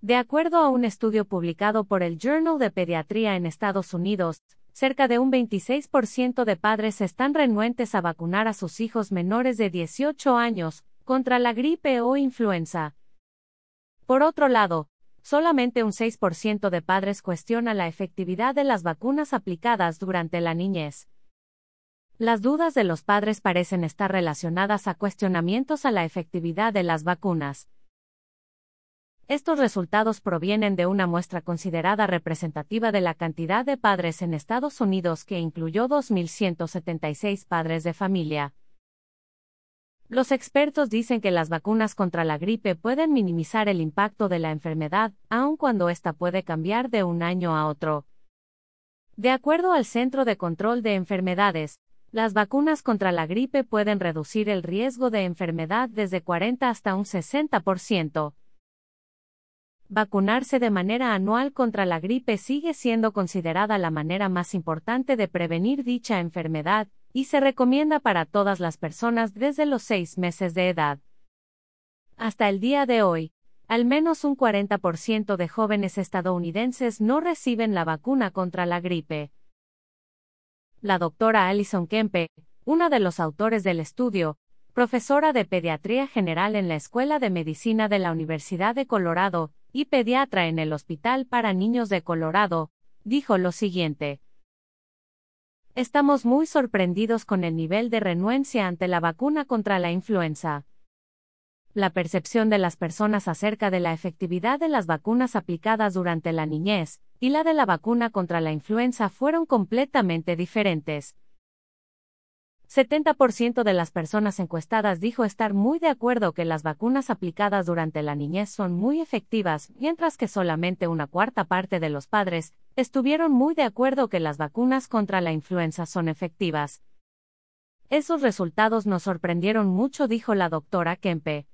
De acuerdo a un estudio publicado por el Journal de Pediatría en Estados Unidos, cerca de un 26% de padres están renuentes a vacunar a sus hijos menores de 18 años contra la gripe o influenza. Por otro lado, solamente un 6% de padres cuestiona la efectividad de las vacunas aplicadas durante la niñez. Las dudas de los padres parecen estar relacionadas a cuestionamientos a la efectividad de las vacunas. Estos resultados provienen de una muestra considerada representativa de la cantidad de padres en Estados Unidos que incluyó 2.176 padres de familia. Los expertos dicen que las vacunas contra la gripe pueden minimizar el impacto de la enfermedad, aun cuando ésta puede cambiar de un año a otro. De acuerdo al Centro de Control de Enfermedades, las vacunas contra la gripe pueden reducir el riesgo de enfermedad desde 40 hasta un 60%. Vacunarse de manera anual contra la gripe sigue siendo considerada la manera más importante de prevenir dicha enfermedad, y se recomienda para todas las personas desde los seis meses de edad. Hasta el día de hoy, al menos un 40% de jóvenes estadounidenses no reciben la vacuna contra la gripe. La doctora Alison Kempe, una de los autores del estudio, profesora de Pediatría General en la Escuela de Medicina de la Universidad de Colorado, y pediatra en el Hospital para Niños de Colorado, dijo lo siguiente. Estamos muy sorprendidos con el nivel de renuencia ante la vacuna contra la influenza. La percepción de las personas acerca de la efectividad de las vacunas aplicadas durante la niñez y la de la vacuna contra la influenza fueron completamente diferentes. 70% de las personas encuestadas dijo estar muy de acuerdo que las vacunas aplicadas durante la niñez son muy efectivas, mientras que solamente una cuarta parte de los padres estuvieron muy de acuerdo que las vacunas contra la influenza son efectivas. Esos resultados nos sorprendieron mucho, dijo la doctora Kempe.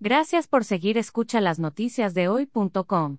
Gracias por seguir escucha las noticias de hoy.com.